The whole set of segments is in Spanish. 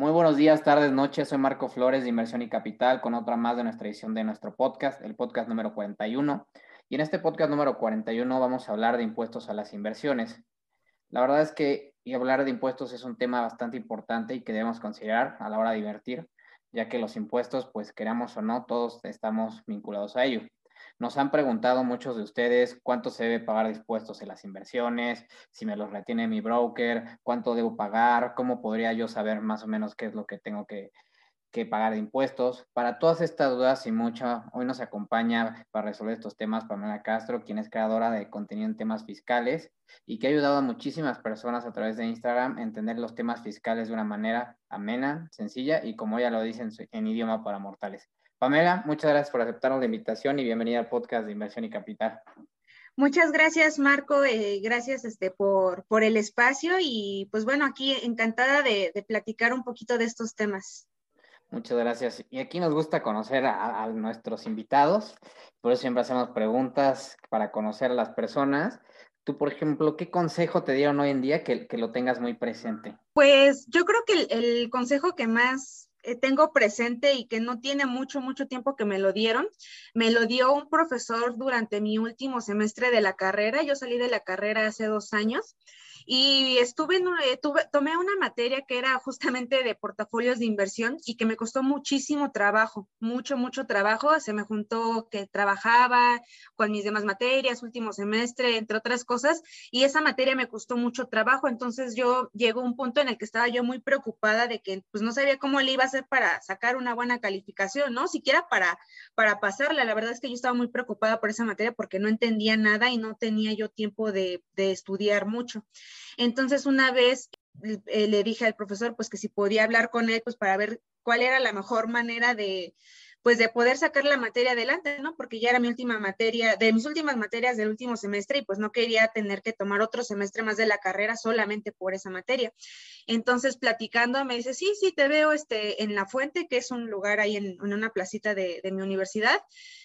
Muy buenos días, tardes, noches. Soy Marco Flores de Inversión y Capital con otra más de nuestra edición de nuestro podcast, el podcast número 41. Y en este podcast número 41 vamos a hablar de impuestos a las inversiones. La verdad es que hablar de impuestos es un tema bastante importante y que debemos considerar a la hora de invertir, ya que los impuestos, pues queramos o no, todos estamos vinculados a ello. Nos han preguntado muchos de ustedes cuánto se debe pagar de impuestos en las inversiones, si me los retiene mi broker, cuánto debo pagar, cómo podría yo saber más o menos qué es lo que tengo que, que pagar de impuestos. Para todas estas dudas y mucho, hoy nos acompaña para resolver estos temas Pamela Castro, quien es creadora de contenido en temas fiscales y que ha ayudado a muchísimas personas a través de Instagram a entender los temas fiscales de una manera amena, sencilla y como ella lo dice en idioma para mortales. Pamela, muchas gracias por aceptarnos la invitación y bienvenida al podcast de Inversión y Capital. Muchas gracias, Marco. Eh, gracias este, por, por el espacio y pues bueno, aquí encantada de, platicar un poquito de estos temas. Muchas gracias. Y aquí nos gusta conocer a, nuestros invitados, por eso siempre hacemos preguntas para conocer a las personas. Tú, por ejemplo, ¿qué consejo te dieron hoy en día que, que lo tengas muy presente? Pues yo creo que el, el consejo que más tengo presente y que no tiene mucho, mucho tiempo que me lo dieron. Me lo dio un profesor durante mi último semestre de la carrera. Yo salí de la carrera hace dos años y estuve en, eh, tuve, tomé una materia que era justamente de portafolios de inversión y que me costó muchísimo trabajo, mucho, mucho trabajo. Se me juntó que trabajaba con mis demás materias, último semestre, entre otras cosas, y esa materia me costó mucho trabajo. Entonces yo llegó un punto en el que estaba yo muy preocupada de que pues no sabía cómo le iba a hacer para sacar una buena calificación, ¿no? Siquiera para, para pasarla. La verdad es que yo estaba muy preocupada por esa materia porque no entendía nada y no tenía yo tiempo de, de estudiar mucho. Entonces, una vez eh, le dije al profesor, pues que si podía hablar con él, pues para ver cuál era la mejor manera de, pues de poder sacar la materia adelante, ¿no? Porque ya era mi última materia, de mis últimas materias del último semestre y pues no quería tener que tomar otro semestre más de la carrera solamente por esa materia. Entonces, platicando, me dice, sí, sí, te veo este, en La Fuente, que es un lugar ahí en, una placita de, de, mi universidad,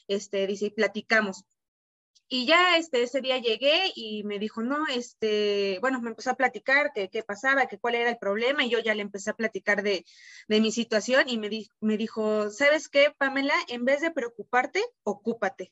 este, dice, y platicamos. Y ya este, ese día llegué y me dijo, no, este, bueno, me empezó a platicar qué, qué pasaba, que cuál era el problema, y yo ya le empecé a platicar de, de mi situación y me, di, me dijo, ¿sabes qué, Pamela? En vez de preocuparte, ocúpate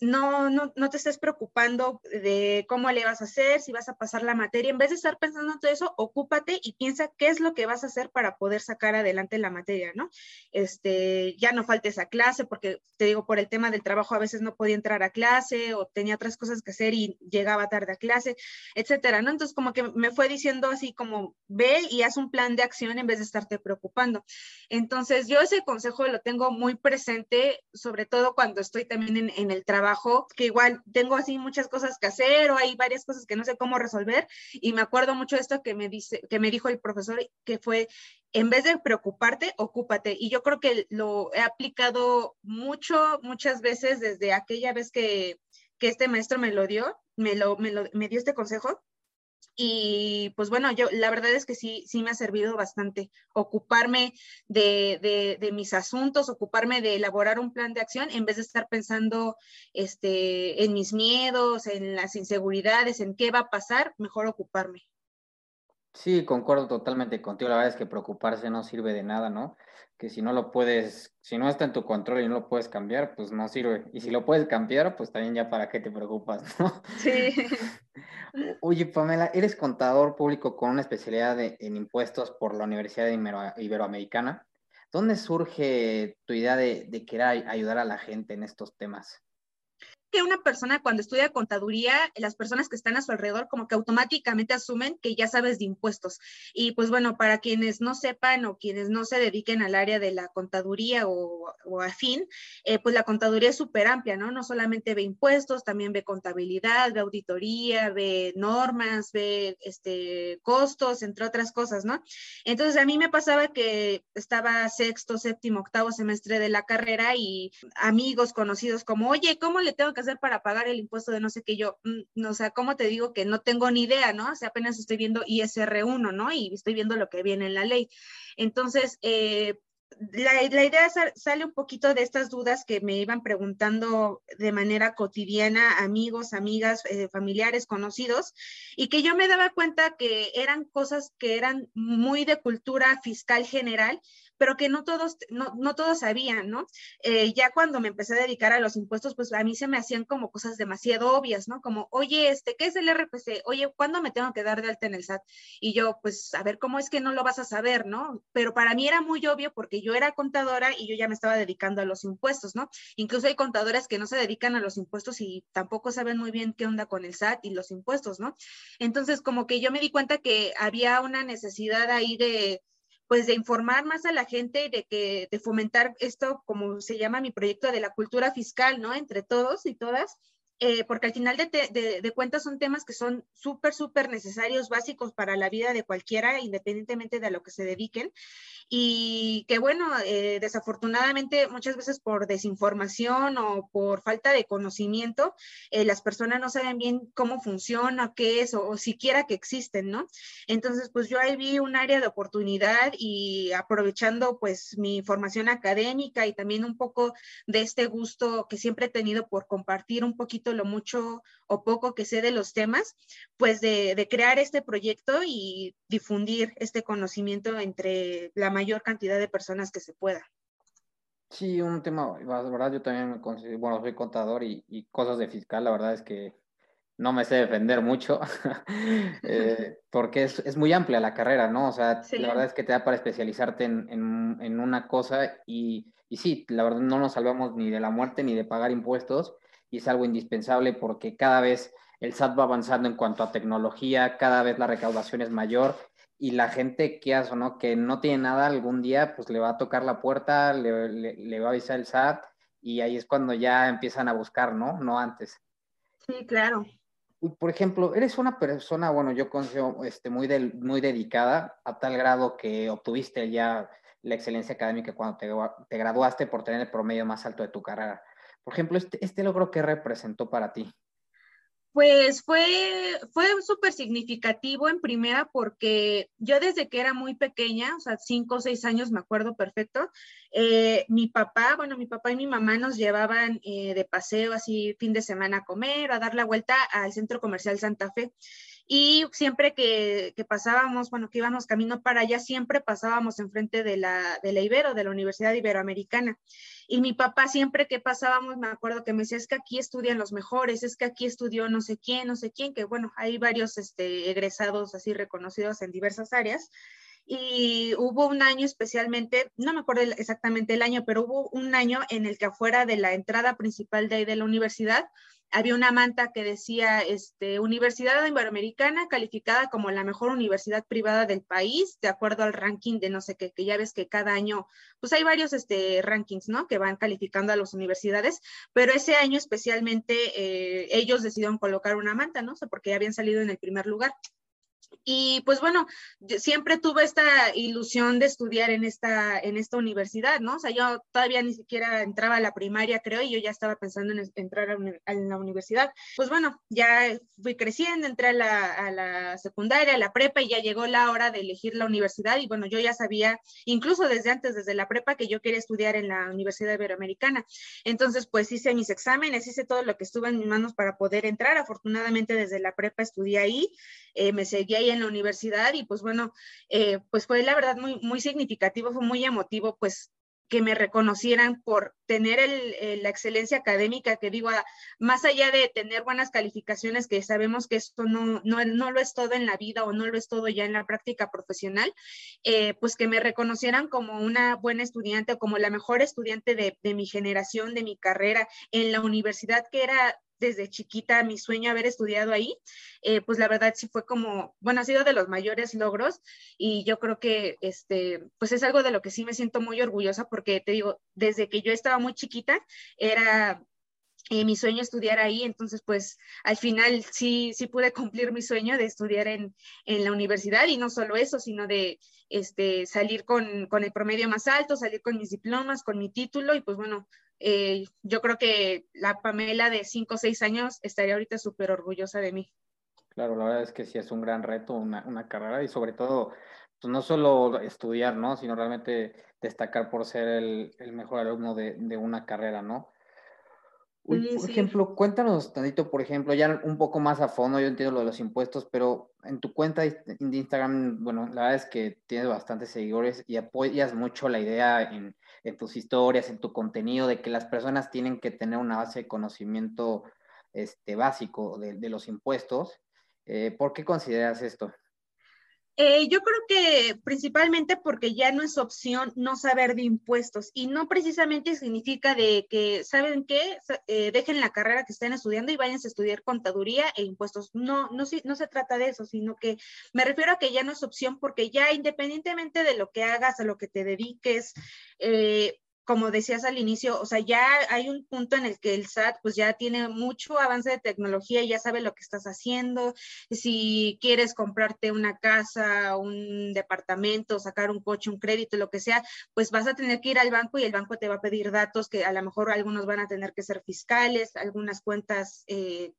no, no, no te estés preocupando de cómo le vas a hacer, si vas a pasar la materia. En vez de estar pensando en todo eso, ocúpate y piensa qué es lo que vas a hacer para poder sacar adelante la materia, ¿no? Este, ya no faltes a clase, porque te digo, por el tema del trabajo a veces no podía entrar a clase o tenía otras cosas que hacer y llegaba tarde a clase, etcétera, ¿no? Entonces, como que me fue diciendo así como, ve y haz un plan de acción en vez de estarte preocupando. Entonces, yo ese consejo lo tengo muy presente, sobre todo cuando estoy también en, en el trabajo que igual tengo así muchas cosas que hacer o hay varias cosas que no sé cómo resolver y me acuerdo mucho de esto que me dice que me dijo el profesor que fue en vez de preocuparte, ocúpate. Y yo creo que lo he aplicado mucho, muchas veces desde aquella vez que, que este maestro me lo dio, me, lo, me, lo, me dio este consejo y pues bueno, yo la verdad es que sí, sí me ha servido bastante ocuparme de, de, mis asuntos, ocuparme de elaborar un plan de acción en vez de estar pensando este, en mis miedos, en las inseguridades, en qué va a pasar, mejor ocuparme. Sí, concuerdo totalmente contigo. La verdad es que preocuparse no sirve de nada, ¿no? Que si no lo puedes, si no está en tu control y no lo puedes cambiar, pues no sirve. Y si lo puedes cambiar, pues también ya para qué te preocupas, ¿no? Sí. Oye, Pamela, eres contador público con una especialidad en impuestos por la Universidad Iberoamericana. ¿Dónde surge tu idea de, de querer ayudar a la gente en estos temas? Que una persona cuando estudia contaduría, las personas que están a su alrededor como que automáticamente asumen que ya sabes de impuestos. Y pues bueno, para quienes no sepan o quienes no se dediquen al área de la contaduría o, afín, eh, pues la contaduría es súper amplia, ¿no? No solamente ve impuestos, también ve contabilidad, ve auditoría, ve normas, ve este, costos, entre otras cosas, ¿no? Entonces a mí me pasaba que estaba sexto, séptimo, octavo semestre de la carrera y amigos conocidos como, oye, ¿cómo le tengo que hacer para pagar el impuesto de no sé qué yo, mm, o sea, ¿cómo te digo que no tengo ni idea, ¿no? O sea, apenas estoy viendo ISR1, ¿no? Y estoy viendo lo que viene en la ley. Entonces, eh, la, idea sale un poquito de estas dudas que me iban preguntando de manera cotidiana amigos, amigas, eh, familiares, conocidos, y que yo me daba cuenta que eran cosas que eran muy de cultura fiscal general, pero que no todos, no, no todos sabían, ¿no? Eh, ya cuando me empecé a dedicar a los impuestos, pues a mí se me hacían como cosas demasiado obvias, ¿no? Como, oye, este, ¿qué es el RPC? Oye, ¿cuándo me tengo que dar de alta en el SAT? Y yo, pues, a ver, ¿cómo es que no lo vas a saber, ¿no? Pero para mí era muy obvio porque yo era contadora y yo ya me estaba dedicando a los impuestos, ¿no? Incluso hay contadoras que no se dedican a los impuestos y tampoco saben muy bien qué onda con el SAT y los impuestos, ¿no? Entonces, como que yo me di cuenta que había una necesidad ahí de pues de informar más a la gente y de que de fomentar esto, como se llama mi proyecto de la cultura fiscal, ¿no? Entre todos y todas, eh, porque al final de, de, cuentas son temas que son súper, súper necesarios, básicos para la vida de cualquiera, independientemente de a lo que se dediquen. Y que bueno, eh, desafortunadamente muchas veces por desinformación o por falta de conocimiento, eh, las personas no saben bien cómo funciona, qué es o, o, siquiera que existen, ¿no? Entonces, pues yo ahí vi un área de oportunidad y aprovechando pues mi formación académica y también un poco de este gusto que siempre he tenido por compartir un poquito lo mucho o poco que sé de los temas, pues de, crear este proyecto y difundir este conocimiento entre la mayor cantidad de personas que se pueda. Sí, un tema, la verdad yo también me considero, bueno, soy contador y, cosas de fiscal, la verdad es que no me sé defender mucho, eh, porque es, muy amplia la carrera, ¿no? O sea, la verdad es que te da para especializarte en, una cosa y, y, sí, la verdad no nos salvamos ni de la muerte ni de pagar impuestos, y es algo indispensable porque cada vez el SAT va avanzando en cuanto a tecnología, cada vez la recaudación es mayor y la gente que hace, ¿no? que no tiene nada algún día, pues le va a tocar la puerta, le, va a avisar el SAT y ahí es cuando ya empiezan a buscar, ¿no? No antes. Sí, claro. Por ejemplo, eres una persona, bueno, yo considero este, muy, muy dedicada a tal grado que obtuviste ya la excelencia académica cuando te, te graduaste por tener el promedio más alto de tu carrera. Por ejemplo, este, este logro, ¿qué representó para ti? Pues fue, fue súper significativo en primera porque yo desde que era muy pequeña, o sea, cinco o seis años, me acuerdo perfecto, eh, mi papá, bueno, mi papá y mi mamá nos llevaban eh, de paseo así fin de semana a comer, a dar la vuelta al centro comercial Santa Fe. Y siempre que, pasábamos, bueno, que íbamos camino para allá, siempre pasábamos enfrente de la, de la Ibero, de la Universidad Iberoamericana. Y mi papá siempre que pasábamos, me acuerdo que me decía, es que aquí estudian los mejores, es que aquí estudió no sé quién, no sé quién, que bueno, hay varios este, egresados así reconocidos en diversas áreas. Y hubo un año especialmente, no me acuerdo exactamente el año, pero hubo un año en el que afuera de la entrada principal de la universidad, había una manta que decía este, Universidad Iberoamericana calificada como la mejor universidad privada del país, de acuerdo al ranking de no sé qué, que ya ves que cada año, pues hay varios este, rankings, ¿no? Que van calificando a las universidades, pero ese año especialmente eh, ellos decidieron colocar una manta, ¿no? O sea, porque ya habían salido en el primer lugar. Y pues bueno, siempre tuve esta ilusión de estudiar en esta, en esta universidad, ¿no? O sea, yo todavía ni siquiera entraba a la primaria, creo, y yo ya estaba pensando en entrar a, la universidad. Pues bueno, ya fui creciendo, entré a la, a la, secundaria, a la prepa, y ya llegó la hora de elegir la universidad. Y bueno, yo ya sabía, incluso desde antes, desde la prepa, que yo quería estudiar en la Universidad Iberoamericana. Entonces, pues hice mis exámenes, hice todo lo que estuvo en mis manos para poder entrar. Afortunadamente, desde la prepa estudié ahí, eh, me seguí ahí en la universidad y pues bueno, eh, pues fue la verdad muy, muy significativo, fue muy emotivo pues que me reconocieran por tener el, la excelencia académica, que digo, más allá de tener buenas calificaciones, que sabemos que esto no, no, no, lo es todo en la vida o no lo es todo ya en la práctica profesional, eh, pues que me reconocieran como una buena estudiante o como la mejor estudiante de, de mi generación, de mi carrera en la universidad, que era desde chiquita mi sueño haber estudiado ahí, eh, pues la verdad sí fue como, bueno, ha sido de los mayores logros y yo creo que este, pues es algo de lo que sí me siento muy orgullosa porque te digo, desde que yo estaba muy chiquita era eh, mi sueño estudiar ahí, entonces pues al final sí, sí pude cumplir mi sueño de estudiar en, en la universidad y no solo eso, sino de este, salir con, con, el promedio más alto, salir con mis diplomas, con mi título y pues bueno, eh, yo creo que la Pamela de 5 o 6 años estaría ahorita súper orgullosa de mí. Claro, la verdad es que sí es un gran reto, una, una, carrera y sobre todo pues, no solo estudiar, ¿no? Sino realmente destacar por ser el, el mejor alumno de, de, una carrera, ¿no? Por ejemplo, cuéntanos tantito, por ejemplo, ya un poco más a fondo, yo entiendo lo de los impuestos, pero en tu cuenta de Instagram, bueno, la verdad es que tienes bastantes seguidores y apoyas mucho la idea en, en tus historias, en tu contenido, de que las personas tienen que tener una base de conocimiento este, básico de, de los impuestos. Eh, ¿Por qué consideras esto? Eh, yo creo que principalmente porque ya no es opción no saber de impuestos y no precisamente significa de que, ¿saben qué? Eh, dejen la carrera que estén estudiando y vayan a estudiar contaduría e impuestos. No, no, no se trata de eso, sino que me refiero a que ya no es opción porque ya independientemente de lo que hagas, a lo que te dediques, eh, como decías al inicio, o sea, ya hay un punto en el que el SAT pues ya tiene mucho avance de tecnología, ya sabe lo que estás haciendo, si quieres comprarte una casa, un departamento, sacar un coche, un crédito, lo que sea, pues vas a tener que ir al banco y el banco te va a pedir datos que a lo mejor algunos van a tener que ser fiscales, algunas cuentas eh,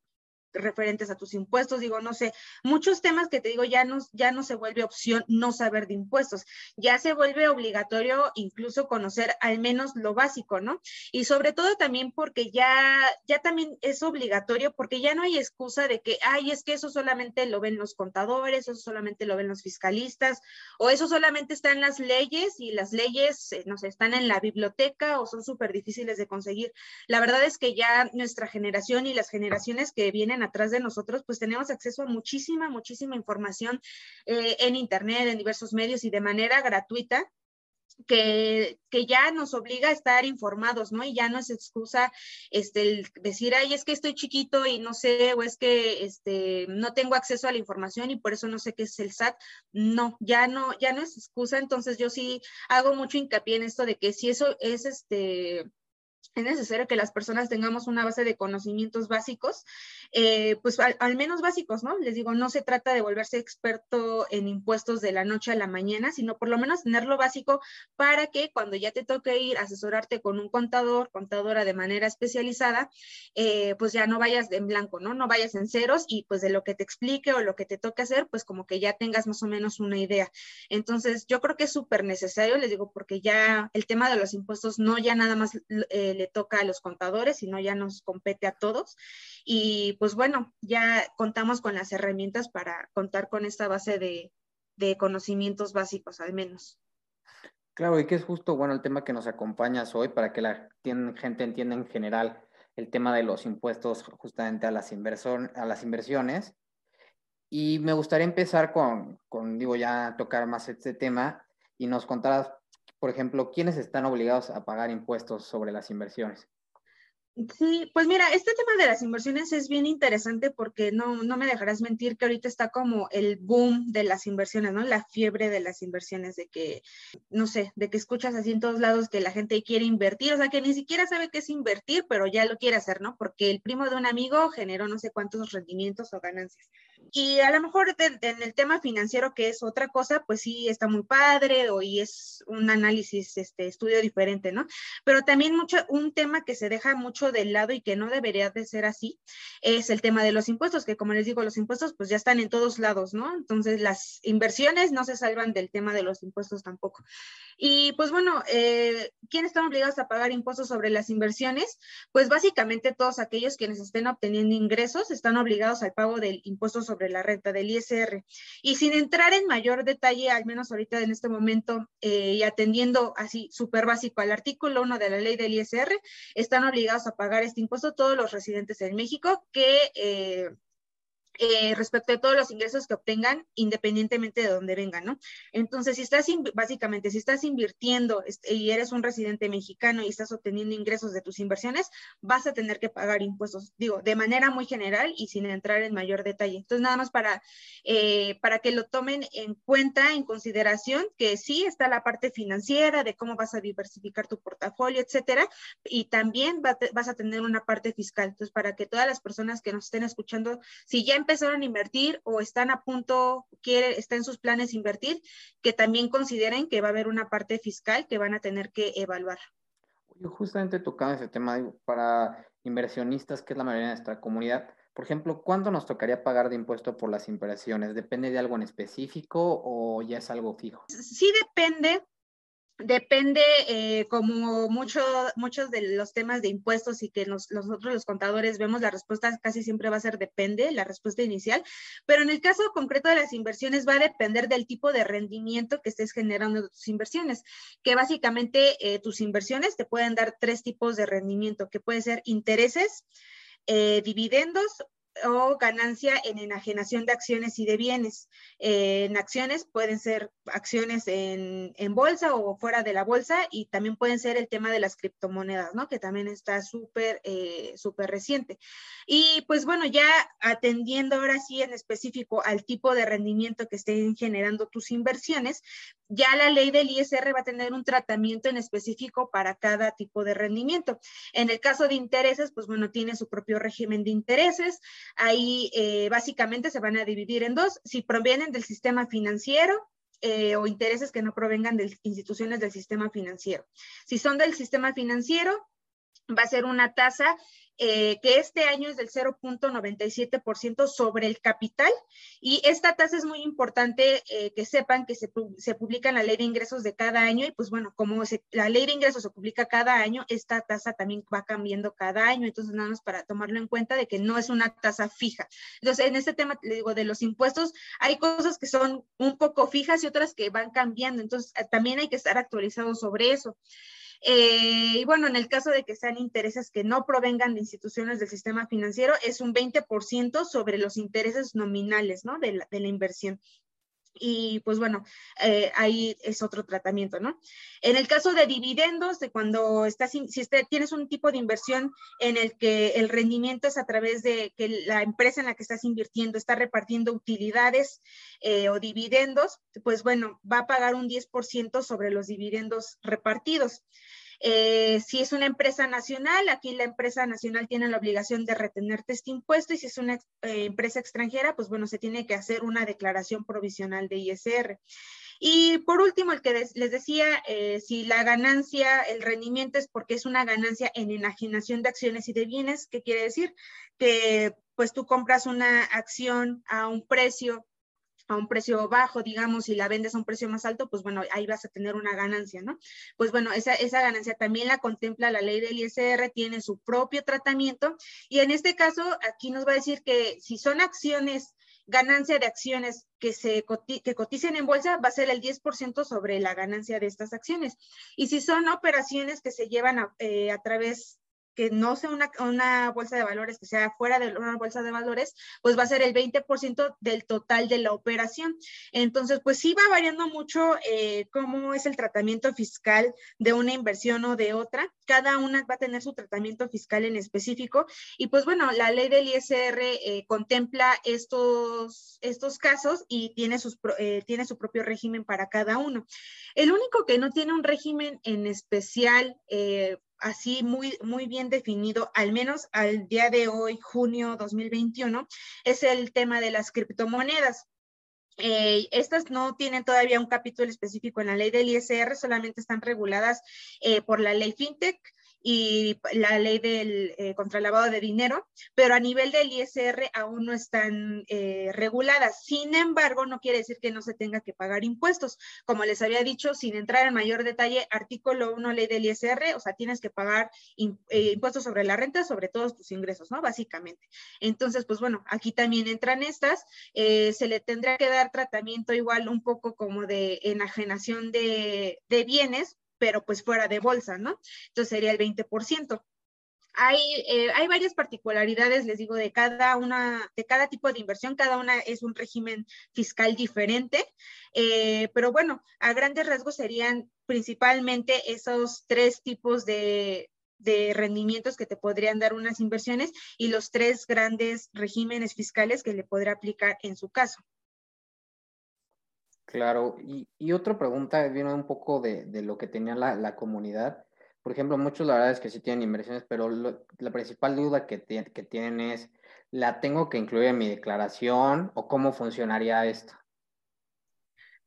referentes a tus impuestos, digo, no sé, muchos temas que te digo, ya no, ya no se vuelve opción no saber de impuestos, ya se vuelve obligatorio incluso conocer al menos lo básico, ¿no? Y sobre todo también porque ya, ya también es obligatorio, porque ya no hay excusa de que, ay, es que eso solamente lo ven los contadores, eso solamente lo ven los fiscalistas, o eso solamente está en las leyes y las leyes, eh, no sé, están en la biblioteca o son súper difíciles de conseguir. La verdad es que ya nuestra generación y las generaciones que vienen atrás de nosotros, pues tenemos acceso a muchísima, muchísima información eh, en Internet, en diversos medios y de manera gratuita. Que, que, ya nos obliga a estar informados, ¿no? Y ya no es excusa este, el decir, ay, es que estoy chiquito y no sé, o es que este, no tengo acceso a la información y por eso no sé qué es el SAT. No, ya no, ya no es excusa. Entonces yo sí hago mucho hincapié en esto de que si eso es este es necesario que las personas tengamos una base de conocimientos básicos, eh, pues al, menos básicos, ¿no? Les digo, no se trata de volverse experto en impuestos de la noche a la mañana, sino por lo menos tenerlo básico para que cuando ya te toque ir a asesorarte con un contador, contadora de manera especializada, eh, pues ya no vayas en blanco, ¿no? No vayas en ceros y pues de lo que te explique o lo que te toque hacer, pues como que ya tengas más o menos una idea. Entonces, yo creo que es súper necesario, les digo, porque ya el tema de los impuestos no ya nada más... Eh, le toca a los contadores, sino ya nos compete a todos. Y pues bueno, ya contamos con las herramientas para contar con esta base de, de conocimientos básicos al menos. Claro, y que es justo, bueno, el tema que nos acompañas hoy para que la gente entienda en general el tema de los impuestos justamente a las, a las inversiones. Y me gustaría empezar con, con, digo, ya tocar más este tema y nos contaras por ejemplo, ¿quiénes están obligados a pagar impuestos sobre las inversiones? Sí, pues mira, este tema de las inversiones es bien interesante porque no, no me dejarás mentir que ahorita está como el boom de las inversiones, ¿no? La fiebre de las inversiones, de que, no sé, de que escuchas así en todos lados que la gente quiere invertir, o sea, que ni siquiera sabe qué es invertir, pero ya lo quiere hacer, ¿no? Porque el primo de un amigo generó no sé cuántos rendimientos o ganancias. Y a lo mejor en el tema financiero, que es otra cosa, pues sí está muy padre o y es un análisis, este estudio diferente, ¿no? Pero también mucho, un tema que se deja mucho de lado y que no debería de ser así es el tema de los impuestos, que como les digo, los impuestos pues ya están en todos lados, ¿no? Entonces las inversiones no se salvan del tema de los impuestos tampoco. Y pues bueno, eh, ¿quiénes están obligados a pagar impuestos sobre las inversiones? Pues básicamente todos aquellos quienes estén obteniendo ingresos están obligados al pago del impuesto sobre la renta del ISR. Y sin entrar en mayor detalle, al menos ahorita en este momento, eh, y atendiendo así súper básico al artículo 1 de la ley del ISR, están obligados a pagar este impuesto todos los residentes en México que... Eh, eh, respecto a todos los ingresos que obtengan independientemente de dónde vengan, ¿no? Entonces, si estás, básicamente, si estás invirtiendo este, y eres un residente mexicano y estás obteniendo ingresos de tus inversiones, vas a tener que pagar impuestos, digo, de manera muy general y sin entrar en mayor detalle. Entonces, nada más para, eh, para que lo tomen en cuenta, en consideración, que sí está la parte financiera de cómo vas a diversificar tu portafolio, etcétera, y también vas a tener una parte fiscal. Entonces, para que todas las personas que nos estén escuchando, si ya empezaron a invertir o están a punto, quiere, está en sus planes invertir, que también consideren que va a haber una parte fiscal que van a tener que evaluar. Yo justamente tocando ese tema, para inversionistas, que es la mayoría de nuestra comunidad, Por ejemplo, ¿cuánto nos tocaría pagar de impuesto por las inversiones? ¿Depende de algo en específico o ya es algo fijo? Sí depende, Depende, eh, como mucho, muchos de los temas de impuestos y que nosotros los contadores vemos, la respuesta casi siempre va a ser depende, la respuesta inicial, pero en el caso concreto de las inversiones va a depender del tipo de rendimiento que estés generando de tus inversiones, que básicamente eh, tus inversiones te pueden dar tres tipos de rendimiento, que puede ser intereses, eh, dividendos o ganancia en enajenación de acciones y de bienes. Eh, en acciones pueden ser acciones en, bolsa o fuera de la bolsa y también pueden ser el tema de las criptomonedas, ¿no? Que también está súper, eh, súper reciente. Y pues bueno, ya atendiendo ahora sí en específico al tipo de rendimiento que estén generando tus inversiones, ya la ley del ISR va a tener un tratamiento en específico para cada tipo de rendimiento. En el caso de intereses, pues bueno, tiene su propio régimen de intereses. Ahí eh, básicamente se van a dividir en dos, si provienen del sistema financiero eh, o intereses que no provengan de instituciones del sistema financiero. Si son del sistema financiero, va a ser una tasa eh, que este año es del 0.97% sobre el capital y esta tasa es muy importante eh, que sepan que se, se, publica en la ley de ingresos de cada año y pues bueno, como la ley de ingresos se publica cada año, esta tasa también va cambiando cada año, entonces nada más para tomarlo en cuenta de que no es una tasa fija. Entonces, en este tema, le digo, de los impuestos, hay cosas que son un poco fijas y otras que van cambiando, entonces también hay que estar actualizados sobre eso. Eh, y bueno, en el caso de que sean intereses que no provengan de instituciones del sistema financiero, es un 20% sobre los intereses nominales, ¿no? De la, de la inversión y pues bueno, eh, ahí es otro tratamiento, ¿no? En el caso de dividendos, de cuando estás, si este, tienes un tipo de inversión en el que el rendimiento es a través de que la empresa en la que estás invirtiendo está repartiendo utilidades eh, o dividendos, pues bueno, va a pagar un 10% sobre los dividendos repartidos. Eh, si es una empresa nacional, aquí la empresa nacional tiene la obligación de retenerte este impuesto y si es una eh, empresa extranjera, pues bueno, se tiene que hacer una declaración provisional de ISR. Y por último, el que les decía, eh, si la ganancia, el rendimiento es porque es una ganancia en enajenación de acciones y de bienes, ¿qué quiere decir? Que pues tú compras una acción a un precio a un precio bajo, digamos, y la vendes a un precio más alto, pues bueno, ahí vas a tener una ganancia, ¿no? Pues bueno, esa, esa ganancia también la contempla la ley del ISR, tiene su propio tratamiento y en este caso aquí nos va a decir que si son acciones ganancia de acciones que se que coticen en bolsa va a ser el 10% sobre la ganancia de estas acciones. Y si son operaciones que se llevan a, eh, a través que no sea una, una, bolsa de valores, que sea fuera de una bolsa de valores, pues va a ser el 20% del total de la operación. Entonces, pues sí va variando mucho eh, cómo es el tratamiento fiscal de una inversión o de otra. Cada una va a tener su tratamiento fiscal en específico. Y pues bueno, la ley del ISR eh, contempla estos, estos casos y tiene, sus, eh, tiene su propio régimen para cada uno. El único que no tiene un régimen en especial, así muy, muy bien definido, al menos al día de hoy, junio 2021, es el tema de las criptomonedas. Eh, estas no tienen todavía un capítulo específico en la ley del ISR, solamente están reguladas eh, por la ley FinTech y la ley del eh, contra el lavado de dinero, pero a nivel del ISR aún no están eh, reguladas. Sin embargo, no quiere decir que no se tenga que pagar impuestos. Como les había dicho, sin entrar en mayor detalle, artículo 1, ley del ISR, o sea, tienes que pagar eh, impuestos sobre la renta, sobre todos tus ingresos, ¿no? Básicamente. Entonces, pues bueno, aquí también entran estas. se le tendrá que dar tratamiento igual un poco como de enajenación de bienes, pero pues fuera de bolsa, ¿no? Entonces sería el 20%. Hay, eh, hay, varias particularidades, les digo, de cada una, de cada tipo de inversión, cada una es un régimen fiscal diferente, eh, pero bueno, a grandes rasgos serían principalmente esos tres tipos de, de rendimientos que te podrían dar unas inversiones y los tres grandes regímenes fiscales que le podrá aplicar en su caso. Claro, y, otra pregunta viene un poco de, lo que tenía la, comunidad. Por ejemplo, muchos la verdad es que sí tienen inversiones, pero la principal duda que, que tienen es, ¿la tengo que incluir en mi declaración o cómo funcionaría esto?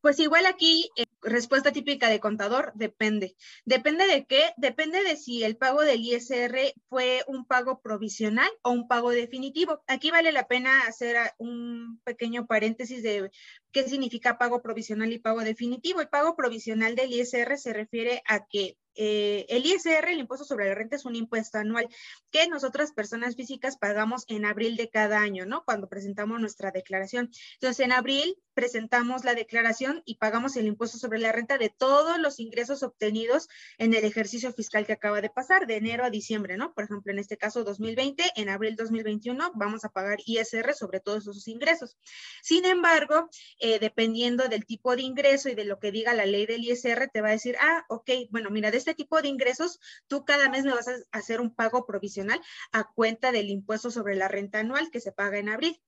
Pues igual aquí, eh, respuesta típica de contador, depende. ¿Depende de qué? Depende de si el pago del ISR fue un pago provisional o un pago definitivo. Aquí vale la pena hacer un pequeño paréntesis de qué significa pago provisional y pago definitivo. El pago provisional del ISR se refiere a que eh, el ISR, el impuesto sobre la renta, es un impuesto anual que nosotras personas físicas pagamos en abril de cada año, ¿no? Cuando presentamos nuestra declaración. Entonces, en abril presentamos la declaración y pagamos el impuesto sobre la renta de todos los ingresos obtenidos en el ejercicio fiscal que acaba de pasar, de enero a diciembre, ¿no? Por ejemplo, en este caso 2020, en abril 2021 vamos a pagar ISR sobre todos esos ingresos. Sin embargo, eh, dependiendo del tipo de ingreso y de lo que diga la ley del ISR, te va a decir, ah, ok, bueno, mira, de este tipo de ingresos, tú cada mes me vas a hacer un pago provisional a cuenta del impuesto sobre la renta anual que se paga en abril.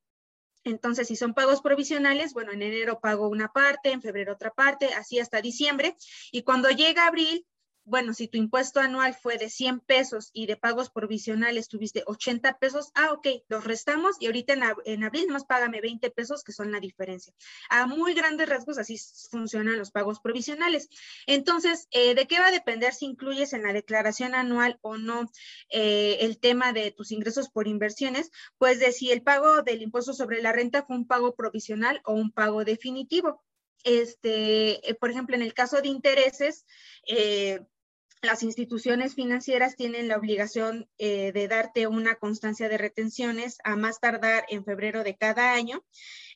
Entonces, si son pagos provisionales, bueno, en enero pago una parte, en febrero otra parte, así hasta diciembre. Y cuando llega abril, bueno, si tu impuesto anual fue de 100 pesos y de pagos provisionales tuviste 80 pesos, ah, ok, los restamos y ahorita en, abril más págame 20 pesos, que son la diferencia. A muy grandes rasgos así funcionan los pagos provisionales. Entonces, eh, ¿de qué va a depender si incluyes en la declaración anual o no eh, el tema de tus ingresos por inversiones? Pues de si el pago del impuesto sobre la renta fue un pago provisional o un pago definitivo. Este, eh, por ejemplo, en el caso de intereses, las instituciones financieras tienen la obligación eh, de darte una constancia de retenciones a más tardar en febrero de cada año,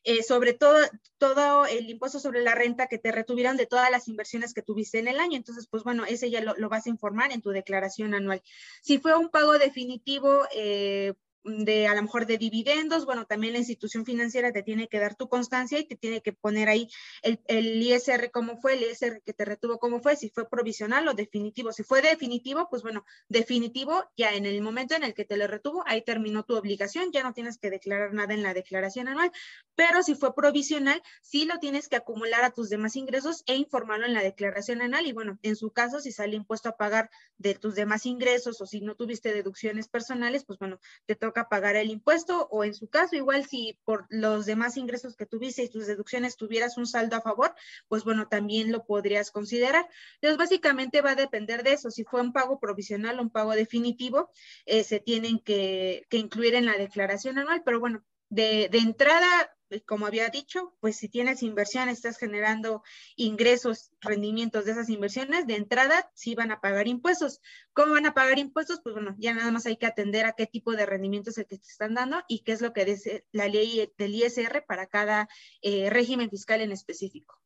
eh, sobre todo, todo el impuesto sobre la renta que te retuvieron de todas las inversiones que tuviste en el año. Entonces, pues bueno, ese ya lo, lo vas a informar en tu declaración anual. Si fue un pago definitivo, eh, de a lo mejor de dividendos, bueno, también la institución financiera te tiene que dar tu constancia y te tiene que poner ahí el, el, ISR cómo fue, el ISR que te retuvo cómo fue, si fue provisional o definitivo. Si fue definitivo, pues bueno, definitivo, ya en el momento en el que te lo retuvo, ahí terminó tu obligación, ya no tienes que declarar nada en la declaración anual, pero si fue provisional, sí lo tienes que acumular a tus demás ingresos e informarlo en la declaración anual y bueno, en su caso, si sale impuesto a pagar de tus demás ingresos o si no tuviste deducciones personales, pues bueno, te toca toca pagar el impuesto o en su caso, igual si por los demás ingresos que tuviste y tus deducciones tuvieras un saldo a favor, pues bueno, también lo podrías considerar. Entonces, básicamente va a depender de eso. Si fue un pago provisional o un pago definitivo, eh, se tienen que, que incluir en la declaración anual, pero bueno, de, de, entrada como había dicho, pues si tienes inversión, estás generando ingresos, rendimientos de esas inversiones, de entrada sí van a pagar impuestos. ¿Cómo van a pagar impuestos? Pues bueno, ya nada más hay que atender a qué tipo de rendimientos es el que te están dando y qué es lo que dice la ley del ISR para cada eh, régimen fiscal en específico.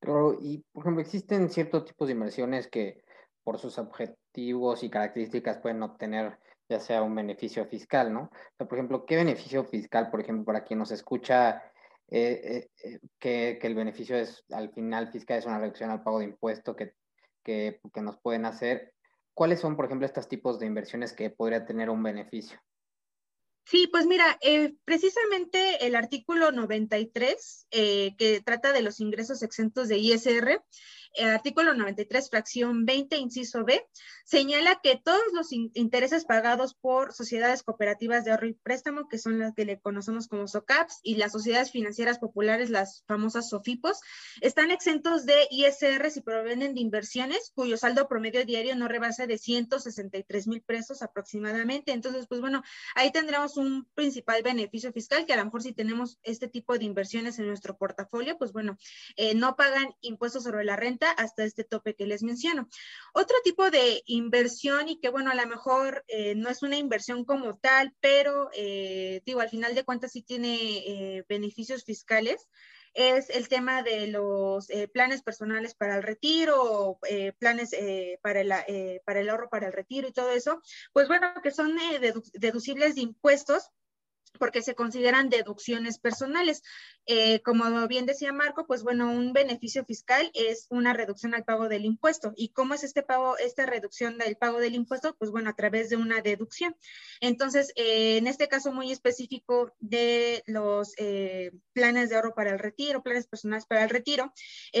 Claro, y por ejemplo, existen ciertos tipos de inversiones que por sus objetivos y características pueden obtener ya sea un beneficio fiscal, ¿no? por ejemplo, ¿qué beneficio fiscal, por ejemplo, para quien nos escucha, eh, eh, eh, que, el beneficio es al final fiscal es una reducción al pago de impuesto que, que, que nos pueden hacer? ¿Cuáles son, por ejemplo, estos tipos de inversiones que podría tener un beneficio? Sí, pues mira, precisamente el artículo 93, que trata de los ingresos exentos de ISR, artículo 93, fracción 20, inciso B, señala que todos los intereses pagados por sociedades cooperativas de ahorro y préstamo, que son las que le conocemos como SOCAPS, y las sociedades financieras populares, las famosas SOFIPOS, están exentos de ISR si provienen de inversiones cuyo saldo promedio diario no rebasa de 163 mil pesos aproximadamente. Entonces, pues bueno, ahí tendremos un principal beneficio fiscal que a lo mejor si tenemos este tipo de inversiones en nuestro portafolio, pues bueno, eh, no pagan impuestos sobre la renta hasta este tope que les menciono. Otro tipo de inversión y que bueno, a lo mejor eh, no es una inversión como tal, pero eh, digo, al final de cuentas sí tiene eh, beneficios fiscales es el tema de los planes personales para el retiro, planes para, el, para el ahorro para el retiro y todo eso, pues bueno, que son deducibles de impuestos porque se consideran deducciones personales. Eh, como bien decía Marco, pues bueno, un beneficio fiscal es una reducción al pago del impuesto. ¿Y cómo es este pago, esta reducción del pago del impuesto? Pues bueno, a través de una deducción. Entonces, eh, en este caso muy específico de los eh, planes de ahorro para el retiro, planes personales para el retiro,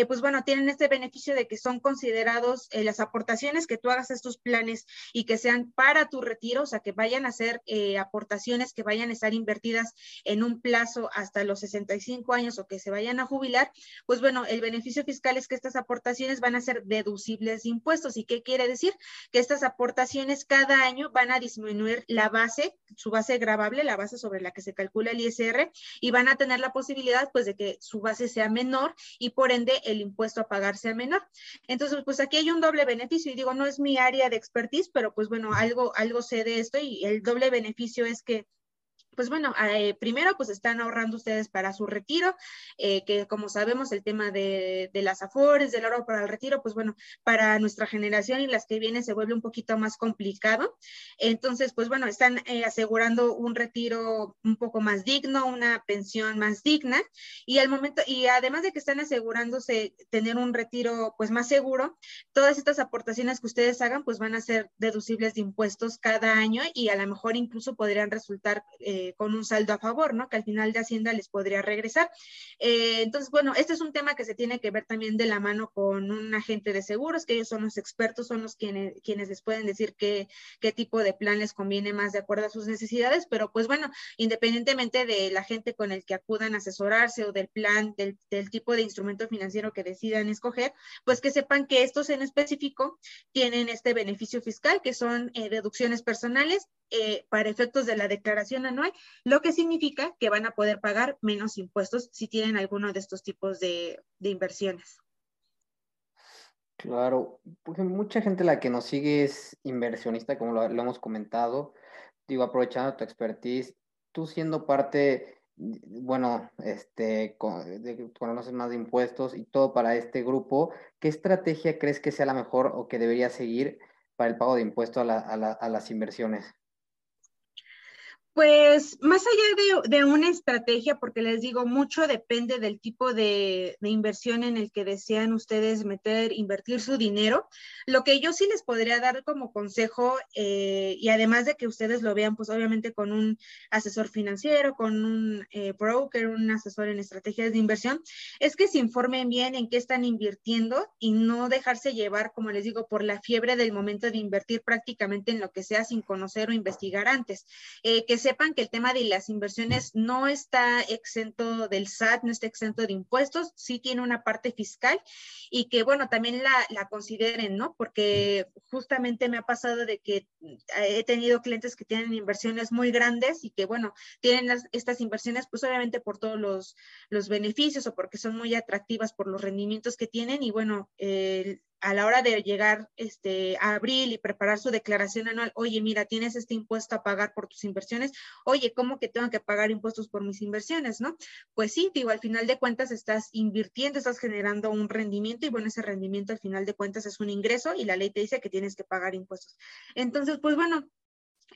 pues bueno, tienen este beneficio de que son considerados las aportaciones que tú hagas a estos planes y que sean para tu retiro, o sea, que vayan a ser aportaciones que vayan a estar invertidas en un plazo hasta los 65 años o que se vayan a jubilar, pues bueno, el beneficio fiscal es que estas aportaciones van a ser deducibles de impuestos. ¿Y qué quiere decir? Que estas aportaciones cada año van a disminuir la base, su base gravable, la base sobre la que se calcula el ISR, y van a tener la posibilidad pues de que su base sea menor y por ende el impuesto a pagar sea menor. Entonces, pues aquí hay un doble beneficio y digo, no es mi área de expertise, pero pues bueno, algo, algo sé de esto y el doble beneficio es que pues bueno, eh, primero pues están ahorrando ustedes para su retiro, eh, que como sabemos el tema de, las afores, del ahorro para el retiro, pues bueno, para nuestra generación y las que vienen se vuelve un poquito más complicado. Entonces, pues bueno, están eh, asegurando un retiro un poco más digno, una pensión más digna y al momento, y además de que están asegurándose tener un retiro pues más seguro, todas estas aportaciones que ustedes hagan pues van a ser deducibles de impuestos cada año y a lo mejor incluso podrían resultar... con un saldo a favor, ¿no? Que al final de Hacienda les podría regresar. Eh, entonces, bueno, este es un tema que se tiene que ver también de la mano con un agente de seguros, que ellos son los expertos, son los quienes, quienes les pueden decir qué, qué tipo de plan les conviene más de acuerdo a sus necesidades, pero pues bueno, independientemente de la gente con el que acudan a asesorarse o del plan, del, tipo de instrumento financiero que decidan escoger, pues que sepan que estos en específico tienen este beneficio fiscal, que son eh, deducciones personales eh, para efectos de la declaración anual, lo que significa que van a poder pagar menos impuestos si tienen alguno de estos tipos de, inversiones. Claro, porque mucha gente la que nos sigue es inversionista, como lo, hemos comentado. Digo, aprovechando tu expertise, tú siendo parte, bueno, este, de, conoces más de impuestos y todo para este grupo, ¿qué estrategia crees que sea la mejor o que debería seguir para el pago de impuestos a las inversiones? Pues más allá de, una estrategia, porque les digo, mucho depende del tipo de, inversión en el que desean ustedes meter, invertir su dinero. Lo que yo sí les podría dar como consejo, eh, y además de que ustedes lo vean, pues obviamente con un asesor financiero, con un eh, broker, un asesor en estrategias de inversión, es que se informen bien en qué están invirtiendo y no dejarse llevar, como les digo, por la fiebre del momento de invertir prácticamente en lo que sea sin conocer o investigar antes. Eh, que sepan que el tema de las inversiones no está exento del SAT, no está exento de impuestos, sí tiene una parte fiscal y que, bueno, también la, consideren, ¿no? Porque justamente me ha pasado de que he tenido clientes que tienen inversiones muy grandes y que, bueno, tienen estas inversiones, pues obviamente por todos los, los beneficios o porque son muy atractivas por los rendimientos que tienen y, bueno, el a la hora de llegar este, a abril y preparar su declaración anual, oye, mira, tienes este impuesto a pagar por tus inversiones, oye, ¿cómo que tengo que pagar impuestos por mis inversiones, no? Pues sí, digo, al final de cuentas estás invirtiendo, estás generando un rendimiento y bueno, ese rendimiento al final de cuentas es un ingreso y la ley te dice que tienes que pagar impuestos. Entonces, pues bueno,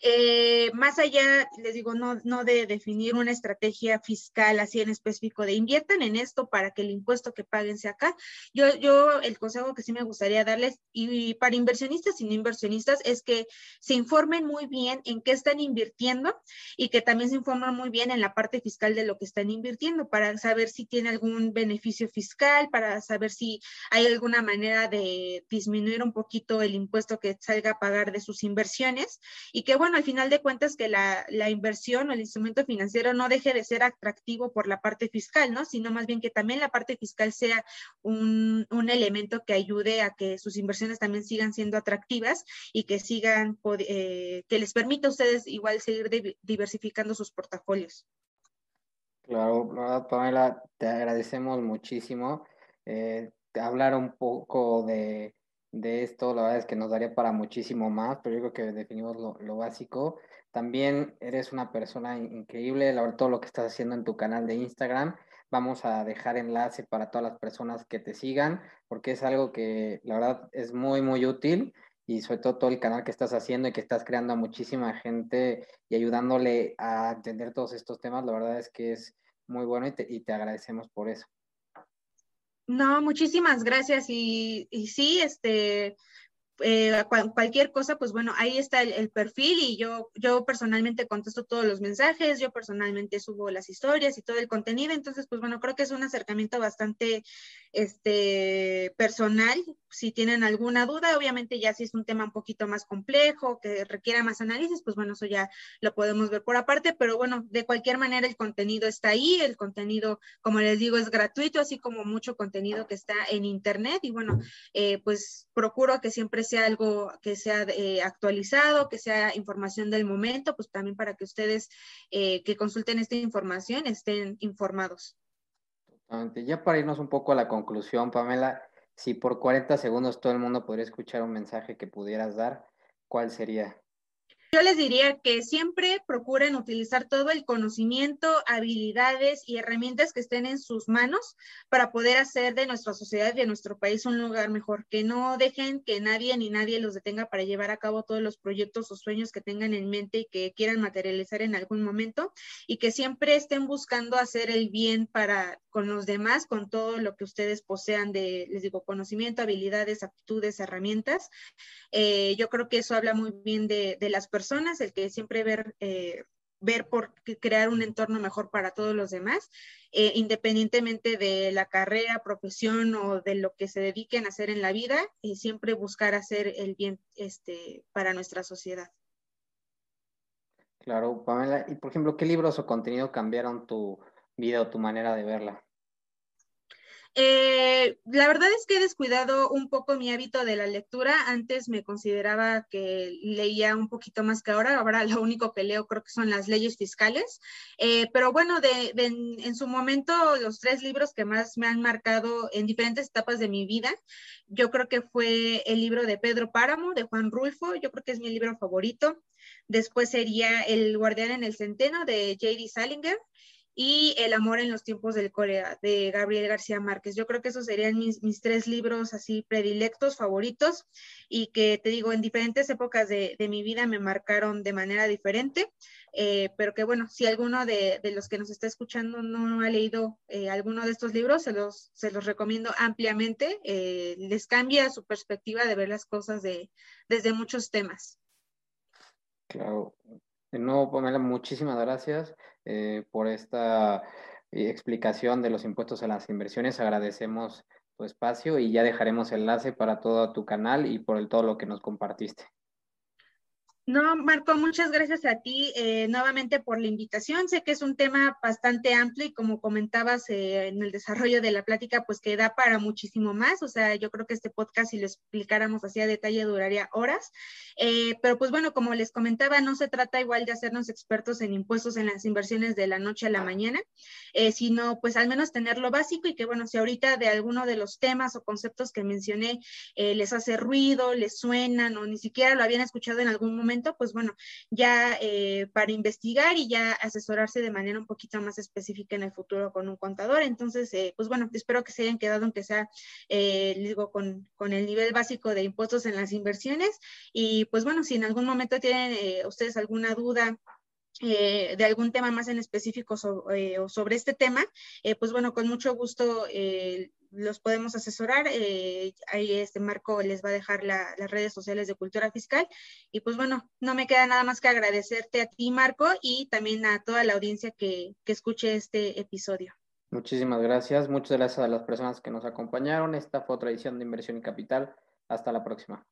eh, más allá, les digo, no, no de definir una estrategia fiscal así en específico de inviertan en esto para que el impuesto que paguen sea acá. Yo, yo el consejo que sí me gustaría darles, y, para inversionistas y no inversionistas, es que se informen muy bien en qué están invirtiendo y que también se informen muy bien en la parte fiscal de lo que están invirtiendo para saber si tiene algún beneficio fiscal, para saber si hay alguna manera de disminuir un poquito el impuesto que salga a pagar de sus inversiones y que bueno, al final de cuentas que la, inversión o el instrumento financiero no deje de ser atractivo por la parte fiscal, ¿no? Sino más bien que también la parte fiscal sea un, elemento que ayude a que sus inversiones también sigan siendo atractivas y que sigan, eh, que les permita a ustedes igual seguir diversificando sus portafolios. Claro, Pamela, te agradecemos muchísimo. Eh, hablar un poco de de esto, la verdad es que nos daría para muchísimo más, pero yo creo que definimos lo, básico. También eres una persona increíble, la verdad, todo lo que estás haciendo en tu canal de Instagram. Vamos a dejar enlace para todas las personas que te sigan, porque es algo que la verdad es muy, muy útil y sobre todo todo el canal que estás haciendo y que estás creando a muchísima gente y ayudándole a entender todos estos temas, la verdad es que es muy bueno y te, y te agradecemos por eso. No, muchísimas gracias. Y, sí, este, eh, cualquier cosa, pues bueno, ahí está el, perfil y yo, yo personalmente contesto todos los mensajes, yo personalmente subo las historias y todo el contenido, entonces pues bueno, creo que es un acercamiento bastante este, personal. Si tienen alguna duda, obviamente ya si es un tema un poquito más complejo, que requiera más análisis, pues bueno, eso ya lo podemos ver por aparte, pero bueno, de cualquier manera el contenido está ahí, el contenido, como les digo, es gratuito, así como mucho contenido que está en internet. Y bueno, eh, pues procuro que siempre sea algo que sea eh, actualizado, que sea información del momento, pues también para que ustedes eh, que consulten esta información estén informados. Ya para irnos un poco a la conclusión, Pamela, si por 40 segundos todo el mundo podría escuchar un mensaje que pudieras dar, ¿cuál sería? Yo les diría que siempre procuren utilizar todo el conocimiento, habilidades y herramientas que estén en sus manos para poder hacer de nuestra sociedad y de nuestro país un lugar mejor. Que no dejen que nadie ni nadie los detenga para llevar a cabo todos los proyectos o sueños que tengan en mente y que quieran materializar en algún momento y que siempre estén buscando hacer el bien para con los demás, con todo lo que ustedes posean de, les digo, conocimiento, habilidades, aptitudes, herramientas. Eh, yo creo que eso habla muy bien de, de las personas personas, el que siempre ver, eh, ver por crear un entorno mejor para todos los demás, eh, independientemente de la carrera, profesión o de lo que se dediquen a hacer en la vida, y siempre buscar hacer el bien este, para nuestra sociedad. Claro, Pamela. Y por ejemplo, ¿qué libros o contenido cambiaron tu vida o tu manera de verla? Eh, la verdad es que he descuidado un poco mi hábito de la lectura. Antes me consideraba que leía un poquito más que ahora. Ahora lo único que leo creo que son las leyes fiscales. Eh, pero bueno, de, en su momento los tres libros que más me han marcado en diferentes etapas de mi vida, yo creo que fue el libro de Pedro Páramo, de Juan Rulfo. Yo creo que es mi libro favorito. Después sería El guardián en el centeno de J.D. Salinger y El amor en los tiempos del Corea de Gabriel García Márquez. Yo creo que esos serían mis, tres libros así predilectos, favoritos, y que te digo, en diferentes épocas de, mi vida me marcaron de manera diferente, eh, pero que bueno, si alguno de, los que nos está escuchando no ha leído eh, alguno de estos libros, se los, se los recomiendo ampliamente, eh, les cambia su perspectiva de ver las cosas de, desde muchos temas. Claro, de nuevo, Pamela, muchísimas gracias eh, por esta eh, explicación de los impuestos a las inversiones. Agradecemos tu espacio y ya dejaremos enlace para todo tu canal y por el, todo lo que nos compartiste. No, Marco, muchas gracias a ti eh, nuevamente por la invitación. Sé que es un tema bastante amplio y como comentabas eh, en el desarrollo de la plática, pues que da para muchísimo más. O sea, yo creo que este podcast, si lo explicáramos así a detalle, duraría horas. Eh, pero pues bueno, como les comentaba, no se trata igual de hacernos expertos en impuestos en las inversiones de la noche a la mañana, sino pues al menos tener lo básico y que bueno, si ahorita de alguno de los temas o conceptos que mencioné les hace ruido, les suenan o ni siquiera lo habían escuchado en algún momento, pues bueno, ya eh, para investigar y ya asesorarse de manera un poquito más específica en el futuro con un contador. Entonces, eh, pues bueno, espero que se hayan quedado, aunque sea, eh, digo, con, el nivel básico de impuestos en las inversiones. Y pues bueno, si en algún momento tienen ustedes alguna duda de algún tema más en específico o sobre este tema, pues bueno, con mucho gusto los podemos asesorar. Eh, ahí este Marco les va a dejar las redes sociales de Cultura Fiscal. Y pues bueno, no me queda nada más que agradecerte a ti, Marco, y también a toda la audiencia que, que escuche este episodio. Muchísimas gracias. Muchas gracias a las personas que nos acompañaron. Esta fue otra edición de Inversión y Capital. Hasta la próxima.